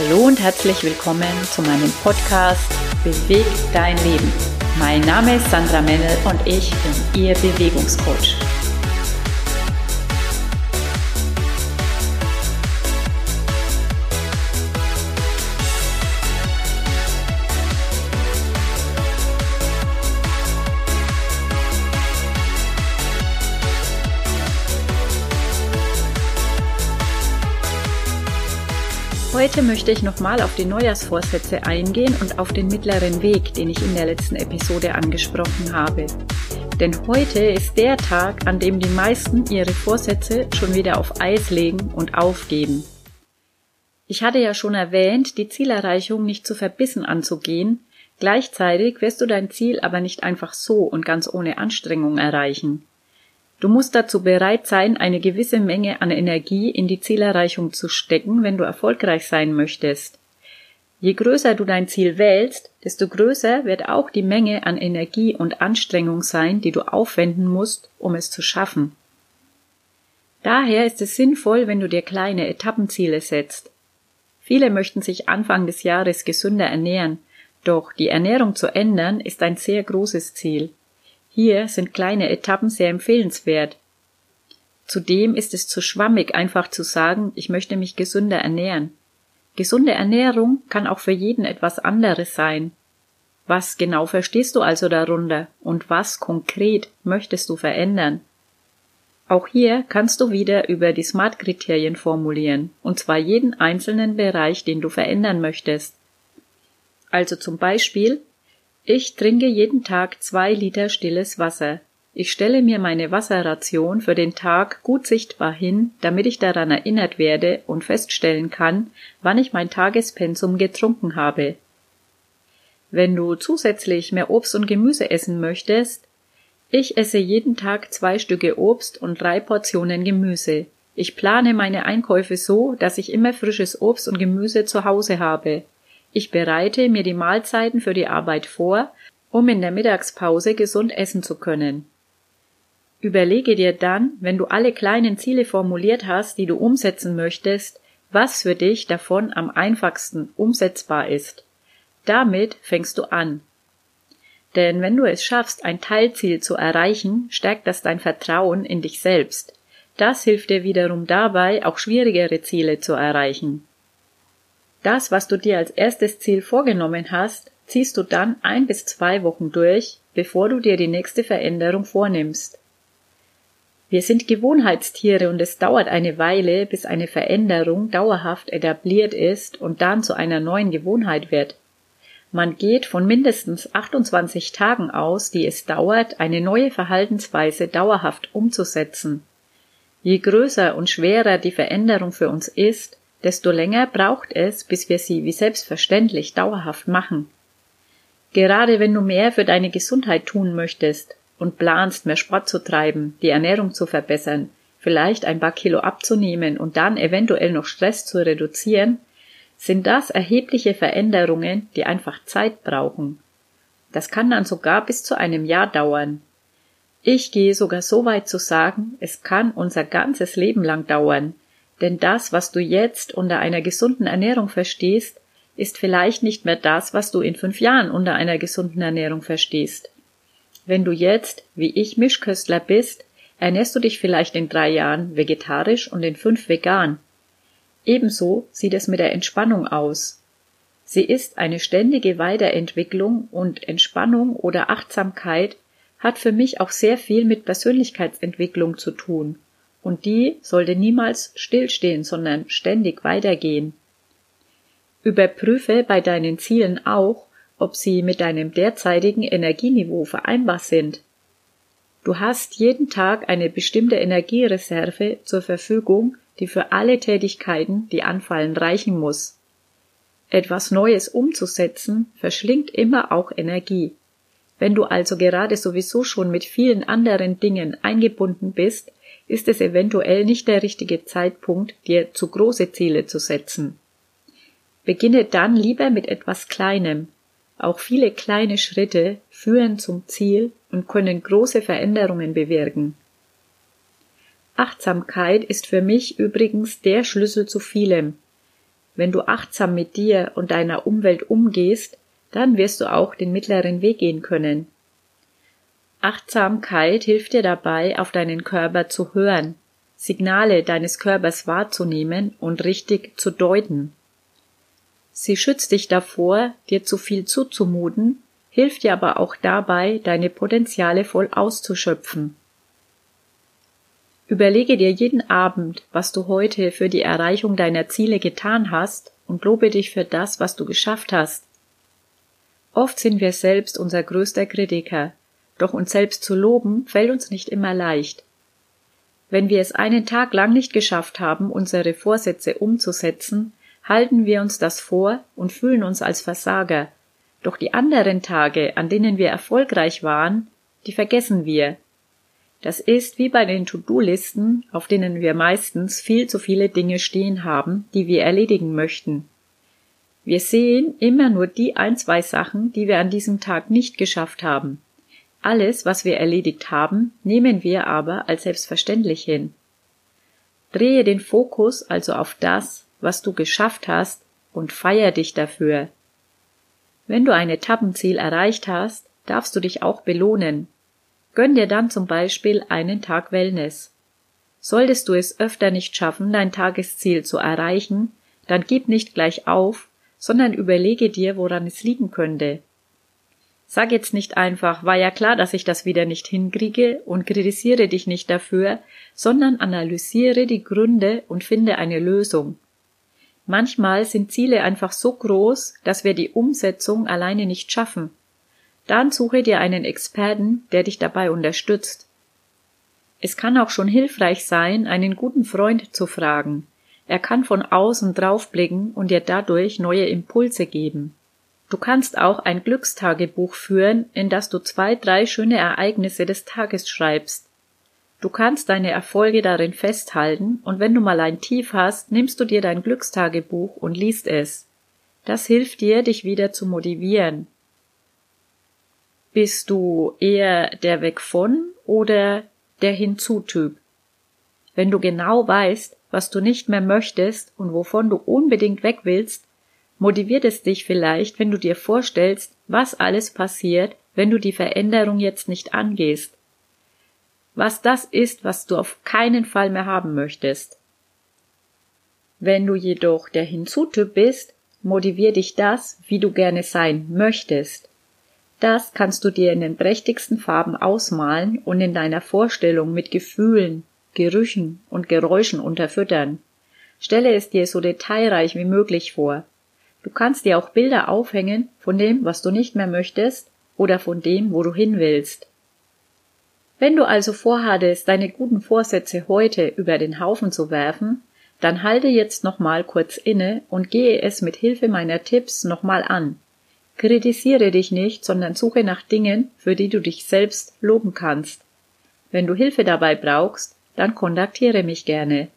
Hallo und herzlich willkommen zu meinem Podcast Beweg dein Leben. Mein Name ist Sandra Mennel und ich bin Ihr Bewegungscoach. Heute möchte ich nochmal auf die Neujahrsvorsätze eingehen und auf den mittleren Weg, den ich in der letzten Episode angesprochen habe. Denn heute ist der Tag, an dem die meisten ihre Vorsätze schon wieder auf Eis legen und aufgeben. Ich hatte ja schon erwähnt, die Zielerreichung nicht zu verbissen anzugehen, gleichzeitig wirst du dein Ziel aber nicht einfach so und ganz ohne Anstrengung erreichen. Du musst dazu bereit sein, eine gewisse Menge an Energie in die Zielerreichung zu stecken, wenn du erfolgreich sein möchtest. Je größer du dein Ziel wählst, desto größer wird auch die Menge an Energie und Anstrengung sein, die du aufwenden musst, um es zu schaffen. Daher ist es sinnvoll, wenn du dir kleine Etappenziele setzt. Viele möchten sich Anfang des Jahres gesünder ernähren, doch die Ernährung zu ändern ist ein sehr großes Ziel. Hier sind kleine Etappen sehr empfehlenswert. Zudem ist es zu schwammig, einfach zu sagen, ich möchte mich gesünder ernähren. Gesunde Ernährung kann auch für jeden etwas anderes sein. Was genau verstehst du also darunter und was konkret möchtest du verändern? Auch hier kannst du wieder über die SMART-Kriterien formulieren, und zwar jeden einzelnen Bereich, den du verändern möchtest. Also zum Beispiel, ich trinke jeden Tag zwei Liter stilles Wasser. Ich stelle mir meine Wasserration für den Tag gut sichtbar hin, damit ich daran erinnert werde und feststellen kann, wann ich mein Tagespensum getrunken habe. Wenn du zusätzlich mehr Obst und Gemüse essen möchtest, ich esse jeden Tag zwei Stücke Obst und drei Portionen Gemüse. Ich plane meine Einkäufe so, dass ich immer frisches Obst und Gemüse zu Hause habe. Ich bereite mir die Mahlzeiten für die Arbeit vor, um in der Mittagspause gesund essen zu können. Überlege dir dann, wenn du alle kleinen Ziele formuliert hast, die du umsetzen möchtest, was für dich davon am einfachsten umsetzbar ist. Damit fängst du an. Denn wenn du es schaffst, ein Teilziel zu erreichen, stärkt das dein Vertrauen in dich selbst. Das hilft dir wiederum dabei, auch schwierigere Ziele zu erreichen. Das, was du dir als erstes Ziel vorgenommen hast, ziehst du dann ein bis zwei Wochen durch, bevor du dir die nächste Veränderung vornimmst. Wir sind Gewohnheitstiere und es dauert eine Weile, bis eine Veränderung dauerhaft etabliert ist und dann zu einer neuen Gewohnheit wird. Man geht von mindestens 28 Tagen aus, die es dauert, eine neue Verhaltensweise dauerhaft umzusetzen. Je größer und schwerer die Veränderung für uns ist, desto länger braucht es, bis wir sie wie selbstverständlich dauerhaft machen. Gerade wenn du mehr für deine Gesundheit tun möchtest und planst, mehr Sport zu treiben, die Ernährung zu verbessern, vielleicht ein paar Kilo abzunehmen und dann eventuell noch Stress zu reduzieren, sind das erhebliche Veränderungen, die einfach Zeit brauchen. Das kann dann sogar bis zu einem Jahr dauern. Ich gehe sogar so weit zu sagen, es kann unser ganzes Leben lang dauern, denn das, was du jetzt unter einer gesunden Ernährung verstehst, ist vielleicht nicht mehr das, was du in fünf Jahren unter einer gesunden Ernährung verstehst. Wenn du jetzt, wie ich, Mischköstler bist, ernährst du dich vielleicht in drei Jahren vegetarisch und in fünf vegan. Ebenso sieht es mit der Entspannung aus. Sie ist eine ständige Weiterentwicklung und Entspannung oder Achtsamkeit hat für mich auch sehr viel mit Persönlichkeitsentwicklung zu tun und die sollte niemals stillstehen, sondern ständig weitergehen. Überprüfe bei deinen Zielen auch, ob sie mit deinem derzeitigen Energieniveau vereinbar sind. Du hast jeden Tag eine bestimmte Energiereserve zur Verfügung, die für alle Tätigkeiten, die anfallen, reichen muss. Etwas Neues umzusetzen verschlingt immer auch Energie. Wenn du also gerade sowieso schon mit vielen anderen Dingen eingebunden bist, ist es eventuell nicht der richtige Zeitpunkt, dir zu große Ziele zu setzen. Beginne dann lieber mit etwas Kleinem. Auch viele kleine Schritte führen zum Ziel und können große Veränderungen bewirken. Achtsamkeit ist für mich übrigens der Schlüssel zu vielem. wenn du achtsam mit dir und deiner Umwelt umgehst, dann wirst du auch den mittleren Weg gehen können. Achtsamkeit hilft dir dabei, auf deinen Körper zu hören, Signale deines Körpers wahrzunehmen und richtig zu deuten. Sie schützt dich davor, dir zu viel zuzumuten, hilft dir aber auch dabei, deine Potenziale voll auszuschöpfen. Überlege dir jeden Abend, was du heute für die Erreichung deiner Ziele getan hast und lobe dich für das, was du geschafft hast. Oft sind wir selbst unser größter Kritiker, doch uns selbst zu loben fällt uns nicht immer leicht. Wenn wir es einen Tag lang nicht geschafft haben, unsere Vorsätze umzusetzen, halten wir uns das vor und fühlen uns als Versager. Doch die anderen Tage, an denen wir erfolgreich waren, die vergessen wir. Das ist wie bei den To-Do-Listen, auf denen wir meistens viel zu viele Dinge stehen haben, die wir erledigen möchten. Wir sehen immer nur die ein, zwei Sachen, die wir an diesem Tag nicht geschafft haben. Alles, was wir erledigt haben, nehmen wir aber als selbstverständlich hin. Drehe den Fokus also auf das, was du geschafft hast und feier dich dafür. Wenn du ein Etappenziel erreicht hast, darfst du dich auch belohnen. Gönn dir dann zum Beispiel einen Tag Wellness. Solltest du es öfter nicht schaffen, dein Tagesziel zu erreichen, dann gib nicht gleich auf, sondern überlege dir, woran es liegen könnte. Sag jetzt nicht einfach, war ja klar, dass ich das wieder nicht hinkriege und kritisiere dich nicht dafür, sondern analysiere die Gründe und finde eine Lösung. Manchmal sind Ziele einfach so groß, dass wir die Umsetzung alleine nicht schaffen. Dann suche dir einen Experten, der dich dabei unterstützt. Es kann auch schon hilfreich sein, einen guten Freund zu fragen. Er kann von außen draufblicken und dir dadurch neue Impulse geben. Du kannst auch ein Glückstagebuch führen, in das du zwei, drei schöne Ereignisse des Tages schreibst. Du kannst deine Erfolge darin festhalten und wenn du mal ein Tief hast, nimmst du dir dein Glückstagebuch und liest es. Das hilft dir, dich wieder zu motivieren. Bist du eher der Weg von oder der Hinzu-Typ? Wenn du genau weißt, was du nicht mehr möchtest und wovon du unbedingt weg willst, motiviert es dich vielleicht, wenn du dir vorstellst, was alles passiert, wenn du die Veränderung jetzt nicht angehst. Was das ist, was du auf keinen Fall mehr haben möchtest. Wenn du jedoch der Hinzutyp bist, motiviert dich das, wie du gerne sein möchtest. Das kannst du dir in den prächtigsten Farben ausmalen und in deiner Vorstellung mit Gefühlen, Gerüchen und Geräuschen unterfüttern. Stelle es dir so detailreich wie möglich vor. Du kannst dir auch Bilder aufhängen von dem, was du nicht mehr möchtest oder von dem, wo du hin willst. Wenn du also vorhattest, deine guten Vorsätze heute über den Haufen zu werfen, dann halte jetzt nochmal kurz inne und gehe es mit Hilfe meiner Tipps nochmal an. Kritisiere dich nicht, sondern suche nach Dingen, für die du dich selbst loben kannst. Wenn du Hilfe dabei brauchst, dann kontaktiere mich gerne.